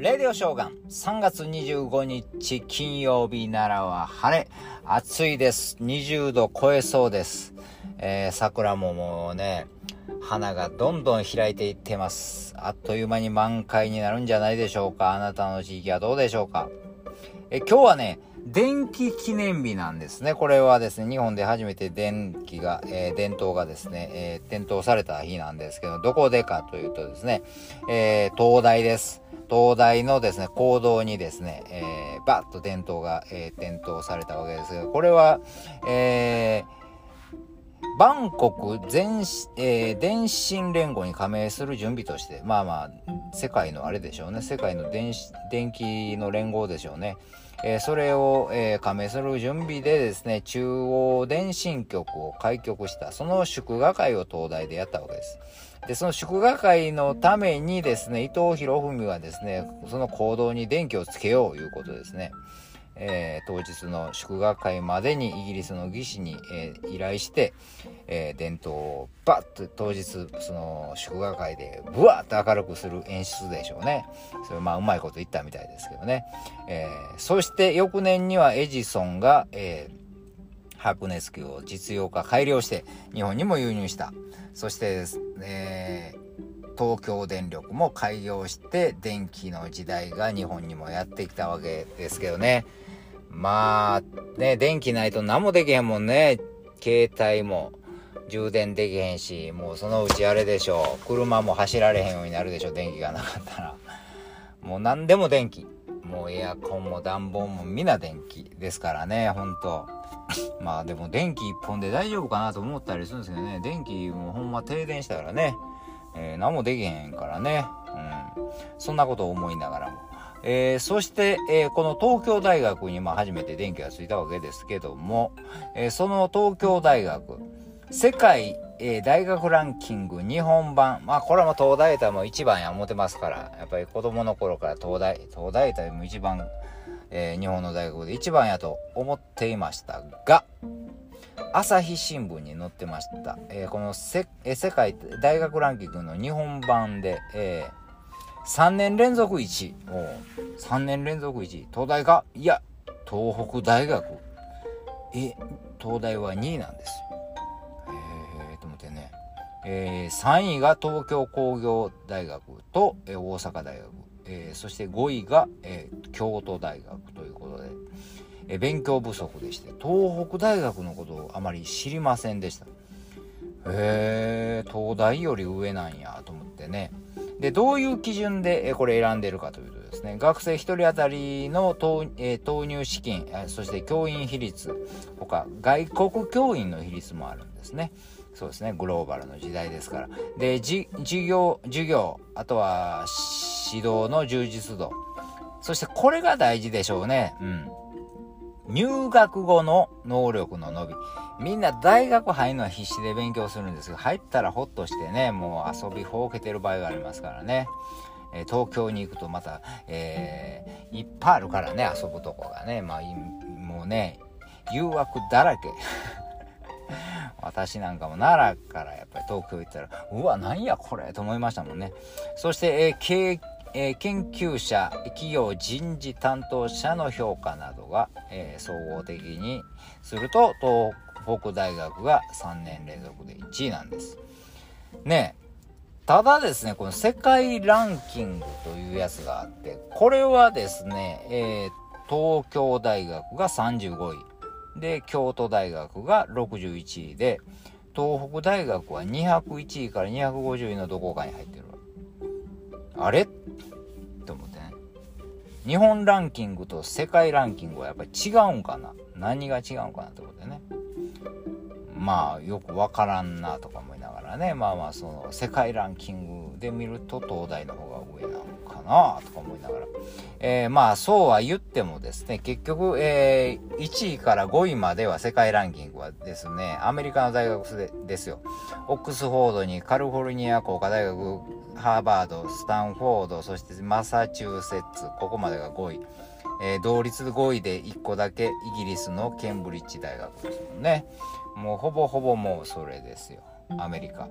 レディオショーガン。3月25日金曜日奈良は晴れ。暑いです。20度超えそうです、えー、桜ももうね花がどんどん開いていってます。あっという間に満開になるんじゃないでしょうか。あなたの地域はどうでしょうか。え今日はね電気記念日なんですね。これはですね、日本で初めて電気が、えー、電灯がですね、えー、点灯された日なんですけど、どこでかというとですね、えー、東大です。東大のですね、行動にですね、えー、バッと電灯が、えー、点灯されたわけですけど、これは、えー、バンコク全、えー、電信連合に加盟する準備として、まあまあ、世界のあれでしょうね、世界の電電気の連合でしょうね。えー、それを、えー、加盟する準備でですね、中央電信局を開局した、その祝賀会を東大でやったわけです。で、その祝賀会のためにですね、伊藤博文はですね、その行動に電気をつけようということですね。えー、当日の祝賀会までにイギリスの技師に、えー、依頼して、えー、伝統をバッと当日その祝賀会でブワッと明るくする演出でしょうね。それまあうまいこと言ったみたいですけどね、えそして翌年にはエジソンが、え白熱球を実用化改良して日本にも輸入した。そしてえ東京電力も開業して電気の時代が日本にもやってきたわけですけどね。まあ、ね、電気ないと何もできへんもんね。携帯も充電できへんし、もうそのうちあれでしょう。車も走られへんようになるでしょ、電気がなかったら。もう何でも電気。もうエアコンも暖房もみんな電気ですからね、ほんと。まあでも電気一本で大丈夫かなと思ったりするんですけどね、電気もほんま停電したからね、えー、何もできへんからね、うん。そんなことを思いながらも。えー、そして、えー、この東京大学にまあ初めて電気がついたわけですけども、えー、その東京大学、世界、え大学ランキング日本版、まあこれはも東大とも一番や思ってますから、やっぱり子供の頃から東大、東大とも一番、え日本の大学で一番やと思っていましたが、朝日新聞に載ってました。えこのせ、え世界大学ランキングの日本版で、えー3年連続1位。3年連続1位。東大か？いや、東北大学。え、東大は2位なんですよ。えー、と思ってね。えー、3位が東京工業大学と、えー、大阪大学。えー、そして5位が、えー、京都大学ということで、えー、勉強不足でして、東北大学のことをあまり知りませんでした。へえ東大より上なんやと思ってね。で、どういう基準でこれ選んでるかというとですね、学生1人当たりの投,、え投入資金、そして教員比率、他、外国教員の比率もあるんですね。そうですね、グローバルの時代ですから。で、授業、授業、あとは指導の充実度。そしてこれが大事でしょうね。うん。入学後の能力の伸び。みんな大学入るのは必死で勉強するんですが、入ったらほっとしてね、もう遊びほうけてる場合がありますからね。えー、東京に行くとまた、えー、いっぱいあるからね、遊ぶとこがね。まあ、もうね、誘惑だらけ。私なんかも奈良からやっぱり東京行ったら、うわ、なんやこれと思いましたもんね。そして、えー、経えー、研究者、企業人事担当者の評価などが、えー、総合的にすると、東北大学が3年連続で1位なんです。ねただですね、この世界ランキングというやつがあって、これはですね、えー、東京大学が35位、で、京都大学が61位で、東北大学は201位から250位のどこかに入ってるわ。あれ？って思ってね。日本ランキングと世界ランキングはやっぱり違うんかな？何が違うんかなってことでね。まあ、よく分からんなとか思いながらね。まあまあ、その、世界ランキングで見ると東大の方が上なのかなとか思いながら。えー、まあ、そうは言ってもですね、結局、えー、1位から5位までは世界ランキングはですね、アメリカの大学でですよ。オックスフォードにカリフォルニア工科大学ハーバード、スタンフォード、そしてマサチューセッツ、ここまでが5位。えー、同率5位で1個だけイギリスのケンブリッジ大学ですもんね。もうほぼほぼもうそれですよ。アメリカ。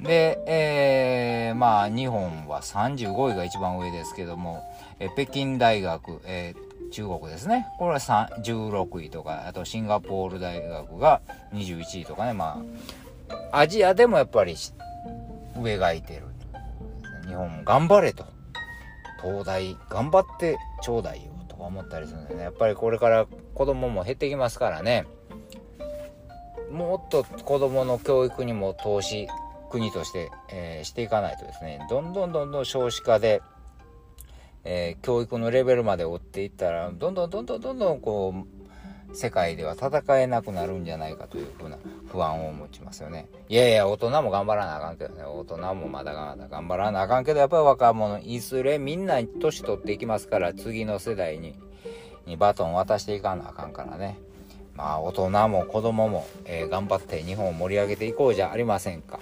で、えー、まあ日本は35位が一番上ですけども、え北京大学、えー、中国ですね。これは16位とか、あとシンガポール大学が21位とかね、まあ、アジアでもやっぱり上がいてる。日本頑張れと。東大頑張ってちょうだいよとか思ったりするんでね。やっぱりこれから子供も減ってきますからね。もっと子供の教育にも投資国として、えー、していかないとですねどんどんどんどん少子化で、えー、教育のレベルまで追っていったらどんどんどんどんどんどんこう世界では戦えなくなるんじゃないかというふうな不安を持ちますよね。いやいや、大人も頑張らなあかんけどね。大人もまだまだ頑張らなあかんけど、やっぱり若者、いずれみんな年取っていきますから、次の世代に、にバトン渡していかなあかんからね。まあ、大人も子供も、えー、頑張って日本を盛り上げていこうじゃありませんか。